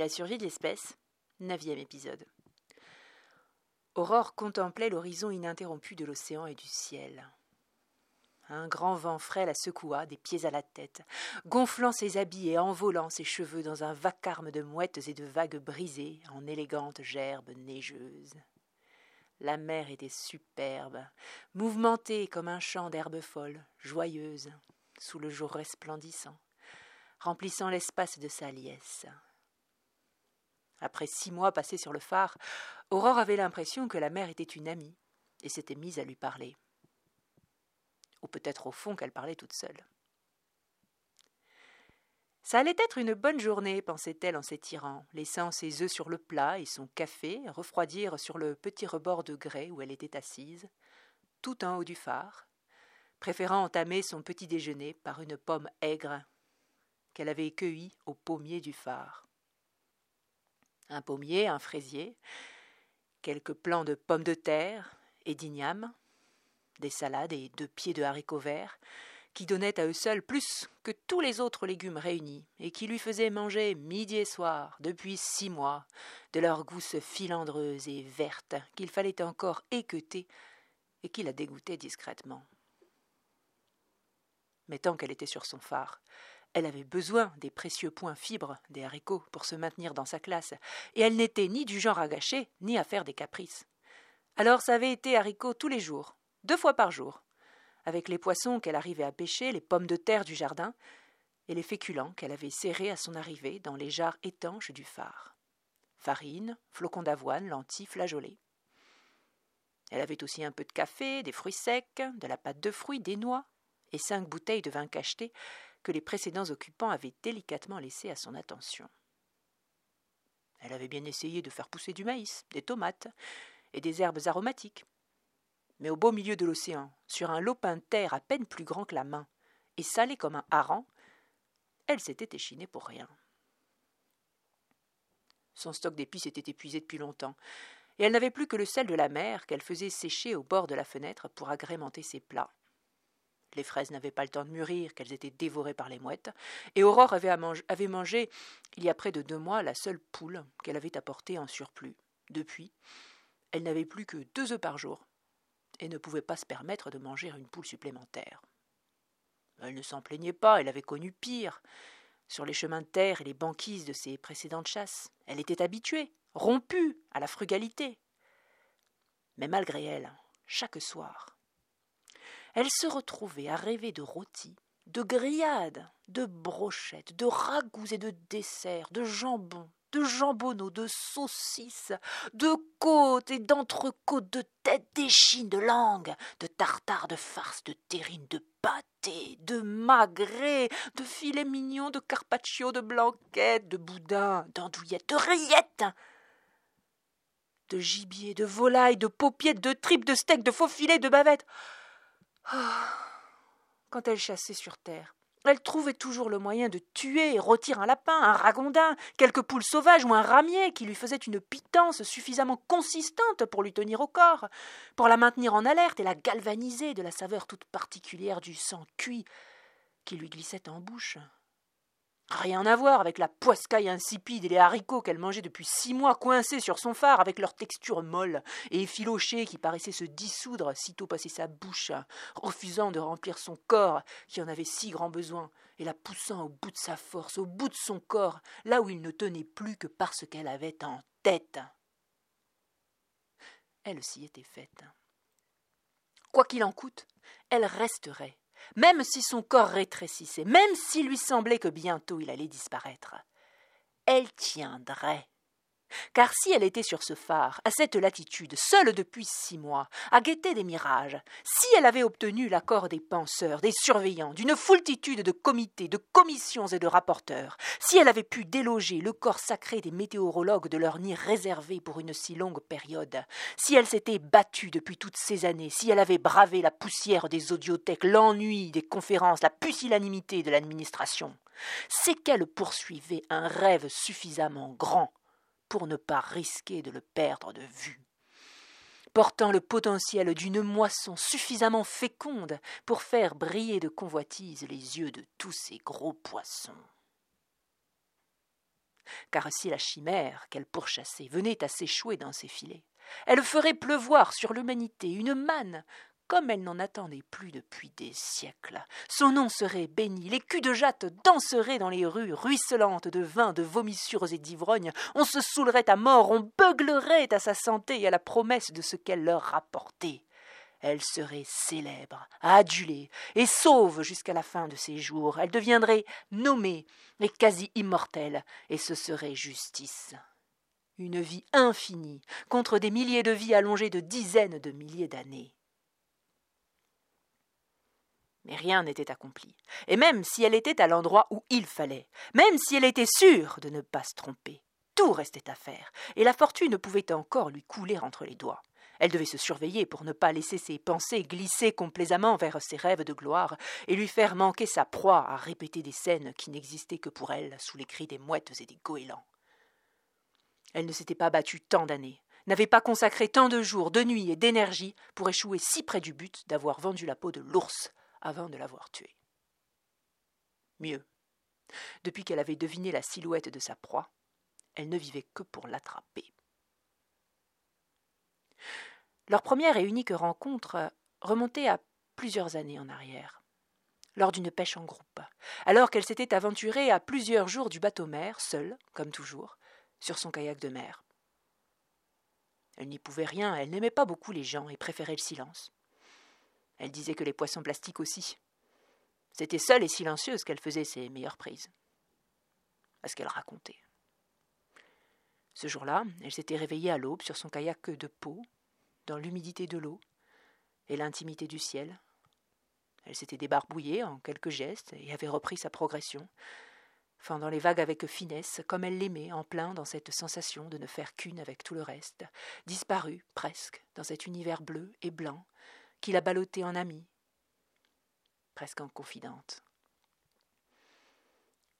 La survie de l'espèce, neuvième épisode. Aurore contemplait l'horizon ininterrompu de l'océan et du ciel. Un grand vent frais la secoua, des pieds à la tête, gonflant ses habits et envolant ses cheveux dans un vacarme de mouettes et de vagues brisées en élégantes gerbes neigeuses. La mer était superbe, mouvementée comme un champ d'herbes folles, joyeuse, sous le jour resplendissant, remplissant l'espace de sa liesse. Après six mois passés sur le phare, Aurore avait l'impression que la mer était une amie et s'était mise à lui parler. Ou peut-être au fond qu'elle parlait toute seule. Ça allait être une bonne journée, pensait-elle en s'étirant, laissant ses œufs sur le plat et son café refroidir sur le petit rebord de grès où elle était assise, tout en haut du phare, préférant entamer son petit déjeuner par une pomme aigre qu'elle avait cueillie au pommier du phare un pommier, un fraisier, quelques plants de pommes de terre et d'igname, des salades et deux pieds de haricots verts, qui donnaient à eux seuls plus que tous les autres légumes réunis, et qui lui faisaient manger midi et soir, depuis six mois, de leur gousse filandreuse et verte qu'il fallait encore équeuter et qui la dégoûtait discrètement. Mais tant qu'elle était sur son phare, elle avait besoin des précieux points fibres des haricots pour se maintenir dans sa classe, et elle n'était ni du genre à gâcher, ni à faire des caprices. Alors ça avait été haricots tous les jours, deux fois par jour, avec les poissons qu'elle arrivait à pêcher, les pommes de terre du jardin, et les féculents qu'elle avait serrés à son arrivée dans les jarres étanches du phare. Farine, flocons d'avoine, lentilles, flageolets. Elle avait aussi un peu de café, des fruits secs, de la pâte de fruits, des noix, et cinq bouteilles de vin cacheté que les précédents occupants avaient délicatement laissé à son attention. Elle avait bien essayé de faire pousser du maïs, des tomates et des herbes aromatiques. Mais au beau milieu de l'océan, sur un lopin de terre à peine plus grand que la main, et salé comme un hareng, elle s'était échinée pour rien. Son stock d'épices était épuisé depuis longtemps, et elle n'avait plus que le sel de la mer qu'elle faisait sécher au bord de la fenêtre pour agrémenter ses plats. Les fraises n'avaient pas le temps de mûrir, qu'elles étaient dévorées par les mouettes, et Aurore avait, mangé, il y a près de deux mois, la seule poule qu'elle avait apportée en surplus. Depuis, elle n'avait plus que deux œufs par jour, et ne pouvait pas se permettre de manger une poule supplémentaire. Elle ne s'en plaignait pas, elle avait connu pire. Sur les chemins de terre et les banquises de ses précédentes chasses, elle était habituée, rompue à la frugalité. Mais malgré elle, chaque soir, elle se retrouvait à rêver de rôtis, de grillades, de brochettes, de ragoûts et de desserts, de jambons, de jambonneaux, de saucisses, de côtes et d'entrecôtes, de têtes d'échine, de langue, de tartare, de farce, de terrine, de pâté, de magret, de filets mignons, de carpaccio, de blanquettes, de boudin, d'andouillettes, de rillettes, de gibier, de volaille, de paupiettes, de tripes, de steaks, de faux filets, de bavettes. Ah, quand elle chassait sur terre, elle trouvait toujours le moyen de tuer et rôtir un lapin, un ragondin, quelques poules sauvages ou un ramier qui lui faisait une pitance suffisamment consistante pour lui tenir au corps, pour la maintenir en alerte et la galvaniser de la saveur toute particulière du sang cuit qui lui glissait en bouche. Rien à voir avec la poiscaille insipide et les haricots qu'elle mangeait depuis six mois coincés sur son phare avec leur texture molle et effilochée qui paraissait se dissoudre sitôt passé sa bouche, refusant de remplir son corps qui en avait si grand besoin, et la poussant au bout de sa force, au bout de son corps, là où il ne tenait plus que parce qu'elle avait en tête. Elle s'y était faite. Quoi qu'il en coûte, elle resterait même si son corps rétrécissait, même s'il lui semblait que bientôt il allait disparaître. Elle tiendrait. Car si elle était sur ce phare, à cette latitude, seule depuis six mois, à guetter des mirages, si elle avait obtenu l'accord des penseurs, des surveillants, d'une foultitude de comités, de commissions et de rapporteurs, si elle avait pu déloger le corps sacré des météorologues de leur nid réservé pour une si longue période, si elle s'était battue depuis toutes ces années, si elle avait bravé la poussière des audiothèques, l'ennui des conférences, la pusillanimité de l'administration, c'est qu'elle poursuivait un rêve suffisamment grand pour ne pas risquer de le perdre de vue portant le potentiel d'une moisson suffisamment féconde pour faire briller de convoitise les yeux de tous ces gros poissons. car si la chimère qu'elle pourchassait venait à s'échouer dans ses filets, elle ferait pleuvoir sur l'humanité une manne comme elle n'en attendait plus depuis des siècles. Son nom serait béni, les culs de jatte danseraient dans les rues ruisselantes de vin, de vomissures et d'ivrognes, on se saoulerait à mort, on beuglerait à sa santé et à la promesse de ce qu'elle leur rapportait elle serait célèbre, adulée et sauve jusqu'à la fin de ses jours. Elle deviendrait nommée et quasi immortelle, et ce serait justice. Une vie infinie contre des milliers de vies allongées de dizaines de milliers d'années. Mais rien n'était accompli, et même si elle était à l'endroit où il fallait, même si elle était sûre de ne pas se tromper, tout restait à faire, et la fortune pouvait encore lui couler entre les doigts. Elle devait se surveiller pour ne pas laisser ses pensées glisser complaisamment vers ses rêves de gloire et lui faire manquer sa proie à répéter des scènes qui n'existaient que pour elle sous les cris des mouettes et des goélands. Elle ne s'était pas battue tant d'années, n'avait pas consacré tant de jours, de nuits et d'énergie pour échouer si près du but d'avoir vendu la peau de l'ours avant de l'avoir tué. Mieux, depuis qu'elle avait deviné la silhouette de sa proie, elle ne vivait que pour l'attraper. Leur première et unique rencontre remontait à plusieurs années en arrière, lors d'une pêche en groupe, alors qu'elle s'était aventurée à plusieurs jours du bateau-mer, seule, comme toujours, sur son kayak de mer. Elle n'y pouvait rien, elle n'aimait pas beaucoup les gens et préférait le silence. Elle disait que les poissons plastiques aussi. C'était seule et silencieuse qu'elle faisait ses meilleures prises. À ce qu'elle racontait. Ce jour-là, elle s'était réveillée à l'aube sur son kayak de peau, dans l'humidité de l'eau et l'intimité du ciel. Elle s'était débarbouillée en quelques gestes et avait repris sa progression, fendant les vagues avec finesse, comme elle l'aimait, en plein dans cette sensation de ne faire qu'une avec tout le reste, disparue presque dans cet univers bleu et blanc qui la ballottait en amie, presque en confidente.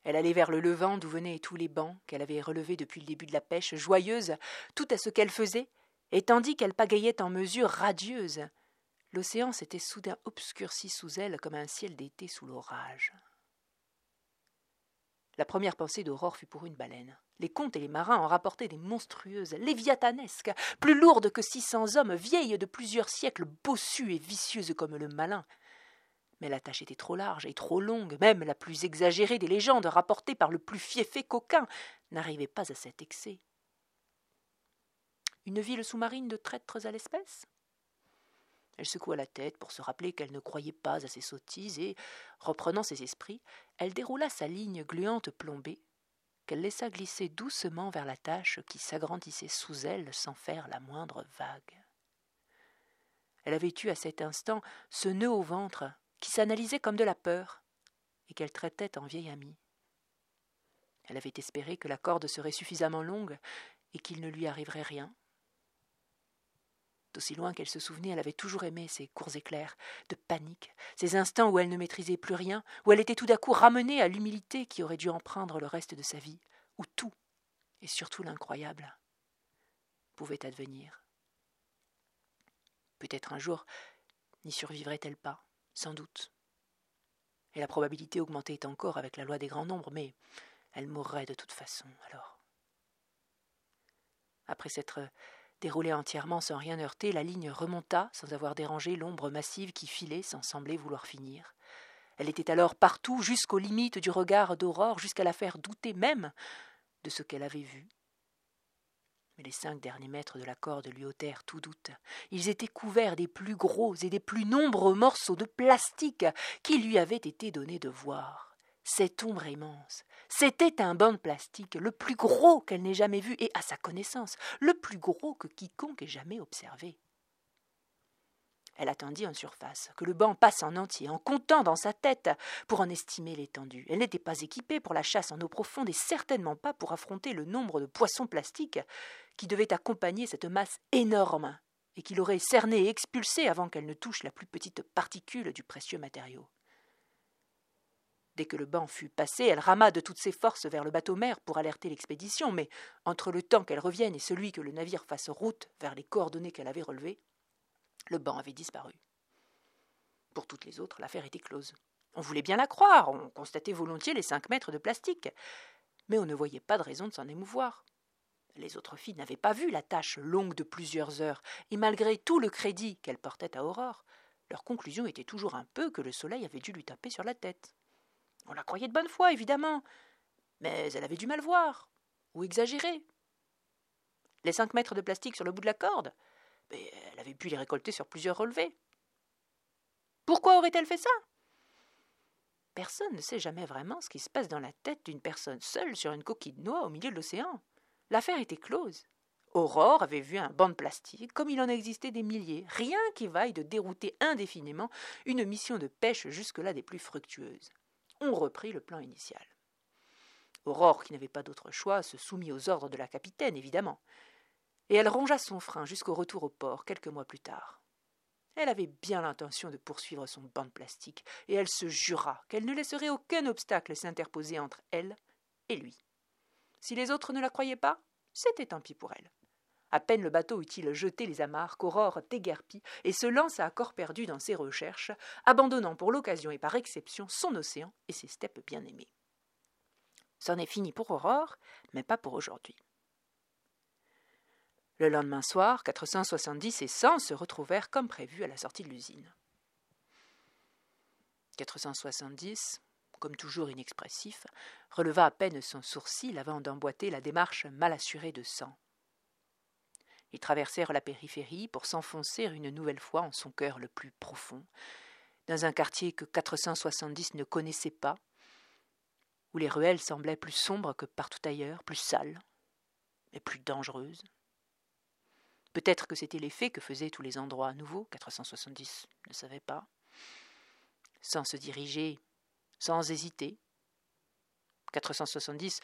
Elle allait vers le levant d'où venaient tous les bancs qu'elle avait relevés depuis le début de la pêche, joyeuse, tout à ce qu'elle faisait, et tandis qu'elle pagayait en mesure radieuse, l'océan s'était soudain obscurci sous elle comme un ciel d'été sous l'orage. La première pensée d'Aurore fut pour une baleine. Les comtes et les marins en rapportaient des monstrueuses, léviathanesques, plus lourdes que six cents hommes, vieilles de plusieurs siècles, bossues et vicieuses comme le malin. Mais la tâche était trop large et trop longue, même la plus exagérée des légendes rapportées par le plus fiefé coquin n'arrivait pas à cet excès. Une ville sous-marine de traîtres à l'espèce? Elle secoua la tête pour se rappeler qu'elle ne croyait pas à ces sottises et, reprenant ses esprits, elle déroula sa ligne gluante plombée, qu'elle laissa glisser doucement vers la tache qui s'agrandissait sous elle sans faire la moindre vague. Elle avait eu à cet instant ce nœud au ventre qui s'analysait comme de la peur et qu'elle traitait en vieille amie. Elle avait espéré que la corde serait suffisamment longue et qu'il ne lui arriverait rien, D'aussi loin qu'elle se souvenait, elle avait toujours aimé ces courts éclairs de panique, ces instants où elle ne maîtrisait plus rien, où elle était tout d'un coup ramenée à l'humilité qui aurait dû en prendre le reste de sa vie, où tout, et surtout l'incroyable, pouvait advenir. Peut-être un jour n'y survivrait-elle pas, sans doute. Et la probabilité augmentait encore avec la loi des grands nombres, mais elle mourrait de toute façon alors. Après s'être Déroulée entièrement sans rien heurter, la ligne remonta sans avoir dérangé l'ombre massive qui filait sans sembler vouloir finir. Elle était alors partout, jusqu'aux limites du regard d'Aurore, jusqu'à la faire douter même de ce qu'elle avait vu. Mais les cinq derniers mètres de la corde lui ôtèrent tout doute. Ils étaient couverts des plus gros et des plus nombreux morceaux de plastique qui lui avaient été donnés de voir. Cette ombre immense, c'était un banc de plastique, le plus gros qu'elle n'ait jamais vu, et à sa connaissance, le plus gros que quiconque ait jamais observé. Elle attendit en surface que le banc passe en entier, en comptant dans sa tête pour en estimer l'étendue. Elle n'était pas équipée pour la chasse en eau profonde et certainement pas pour affronter le nombre de poissons plastiques qui devaient accompagner cette masse énorme et qui l'aurait cernée et expulsée avant qu'elle ne touche la plus petite particule du précieux matériau. Dès que le banc fut passé, elle rama de toutes ses forces vers le bateau-mère pour alerter l'expédition, mais entre le temps qu'elle revienne et celui que le navire fasse route vers les coordonnées qu'elle avait relevées, le banc avait disparu. Pour toutes les autres, l'affaire était close. On voulait bien la croire, on constatait volontiers les cinq mètres de plastique. mais on ne voyait pas de raison de s'en émouvoir. Les autres filles n'avaient pas vu la tâche longue de plusieurs heures, et malgré tout le crédit qu'elles portaient à Aurore, leur conclusion était toujours un peu que le soleil avait dû lui taper sur la tête. On la croyait de bonne foi, évidemment, mais elle avait du mal voir, ou exagérer. Les cinq mètres de plastique sur le bout de la corde, elle avait pu les récolter sur plusieurs relevés. Pourquoi aurait-elle fait ça? Personne ne sait jamais vraiment ce qui se passe dans la tête d'une personne seule sur une coquille de noix au milieu de l'océan. L'affaire était close. Aurore avait vu un banc de plastique, comme il en existait des milliers, rien qui vaille de dérouter indéfiniment une mission de pêche jusque-là des plus fructueuses. On reprit le plan initial. Aurore, qui n'avait pas d'autre choix, se soumit aux ordres de la capitaine, évidemment, et elle rongea son frein jusqu'au retour au port quelques mois plus tard. Elle avait bien l'intention de poursuivre son banc de plastique, et elle se jura qu'elle ne laisserait aucun obstacle s'interposer entre elle et lui. Si les autres ne la croyaient pas, c'était tant pis pour elle. À peine le bateau eut-il jeté les amarres qu'Aurore déguerpit et se lança à corps perdu dans ses recherches, abandonnant pour l'occasion et par exception son océan et ses steppes bien-aimées. C'en est fini pour Aurore, mais pas pour aujourd'hui. Le lendemain soir, 470 et 100 se retrouvèrent comme prévu à la sortie de l'usine. 470, comme toujours inexpressif, releva à peine son sourcil avant d'emboîter la démarche mal assurée de 100. Ils traversèrent la périphérie pour s'enfoncer une nouvelle fois en son cœur le plus profond, dans un quartier que 470 ne connaissait pas, où les ruelles semblaient plus sombres que partout ailleurs, plus sales, mais plus dangereuses. Peut-être que c'était l'effet que faisaient tous les endroits nouveaux, 470 ne savait pas. Sans se diriger, sans hésiter, 470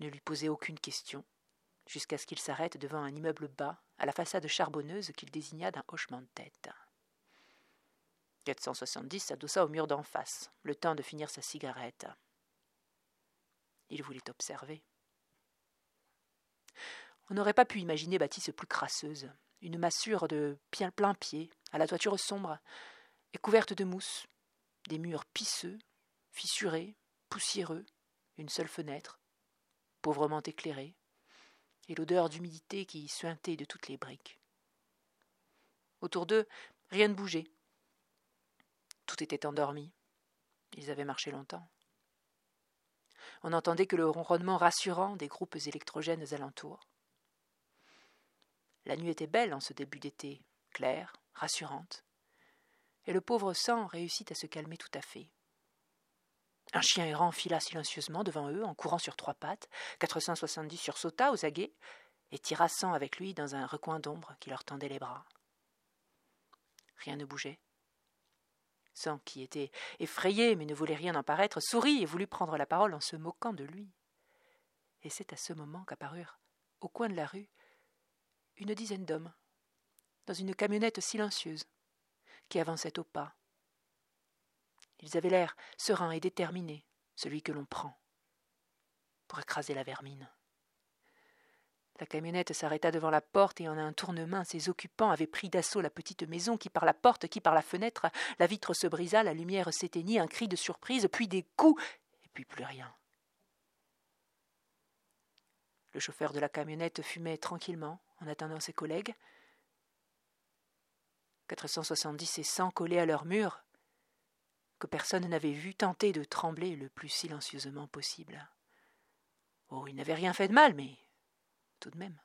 ne lui posait aucune question, jusqu'à ce qu'il s'arrête devant un immeuble bas, à la façade charbonneuse qu'il désigna d'un hochement de tête. 470 s'adossa au mur d'en face, le temps de finir sa cigarette. Il voulait observer. On n'aurait pas pu imaginer bâtisse plus crasseuse, une massure de plein pied, à la toiture sombre, et couverte de mousse, des murs pisseux, fissurés, poussiéreux, une seule fenêtre, pauvrement éclairée, et l'odeur d'humidité qui suintait de toutes les briques. Autour d'eux, rien ne bougeait. Tout était endormi. Ils avaient marché longtemps. On n'entendait que le ronronnement rassurant des groupes électrogènes alentours. La nuit était belle en ce début d'été, claire, rassurante, et le pauvre sang réussit à se calmer tout à fait. Un chien errant fila silencieusement devant eux en courant sur trois pattes, 470 sursauta aux aguets et tira sang avec lui dans un recoin d'ombre qui leur tendait les bras. Rien ne bougeait. Sang, qui était effrayé mais ne voulait rien en paraître, sourit et voulut prendre la parole en se moquant de lui. Et c'est à ce moment qu'apparurent, au coin de la rue, une dizaine d'hommes, dans une camionnette silencieuse, qui avançait au pas. Ils avaient l'air serein et déterminé, celui que l'on prend, pour écraser la vermine. La camionnette s'arrêta devant la porte et en un tournement ses occupants avaient pris d'assaut la petite maison qui par la porte, qui par la fenêtre, la vitre se brisa, la lumière s'éteignit, un cri de surprise, puis des coups, et puis plus rien. Le chauffeur de la camionnette fumait tranquillement en attendant ses collègues. 470 et 100 collés à leur mur, personne n'avait vu tenter de trembler le plus silencieusement possible. Oh, ils n'avaient rien fait de mal, mais tout de même.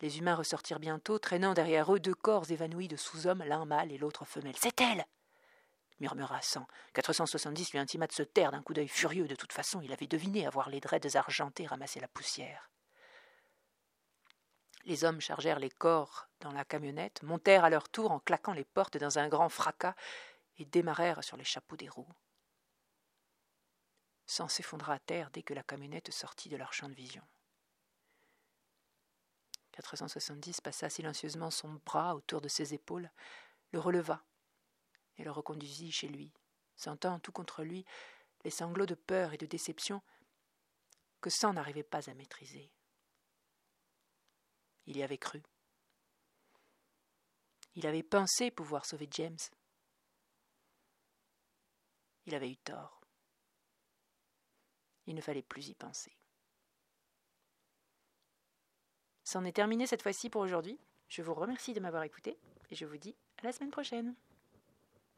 Les humains ressortirent bientôt, traînant derrière eux deux corps évanouis de sous-hommes, l'un mâle et l'autre femelle. C'est elle murmura Cent. 470 lui intima de se taire d'un coup d'œil furieux. De toute façon, il avait deviné avoir les dreads argentés ramasser la poussière. Les hommes chargèrent les corps dans la camionnette, montèrent à leur tour en claquant les portes dans un grand fracas et démarrèrent sur les chapeaux des roues. Sans s'effondra à terre dès que la camionnette sortit de leur champ de vision. 470 passa silencieusement son bras autour de ses épaules, le releva et le reconduisit chez lui, sentant tout contre lui les sanglots de peur et de déception que Sang n'arrivait pas à maîtriser. Il y avait cru. Il avait pensé pouvoir sauver James. Il avait eu tort. Il ne fallait plus y penser. C'en est terminé cette fois-ci pour aujourd'hui. Je vous remercie de m'avoir écouté et je vous dis à la semaine prochaine.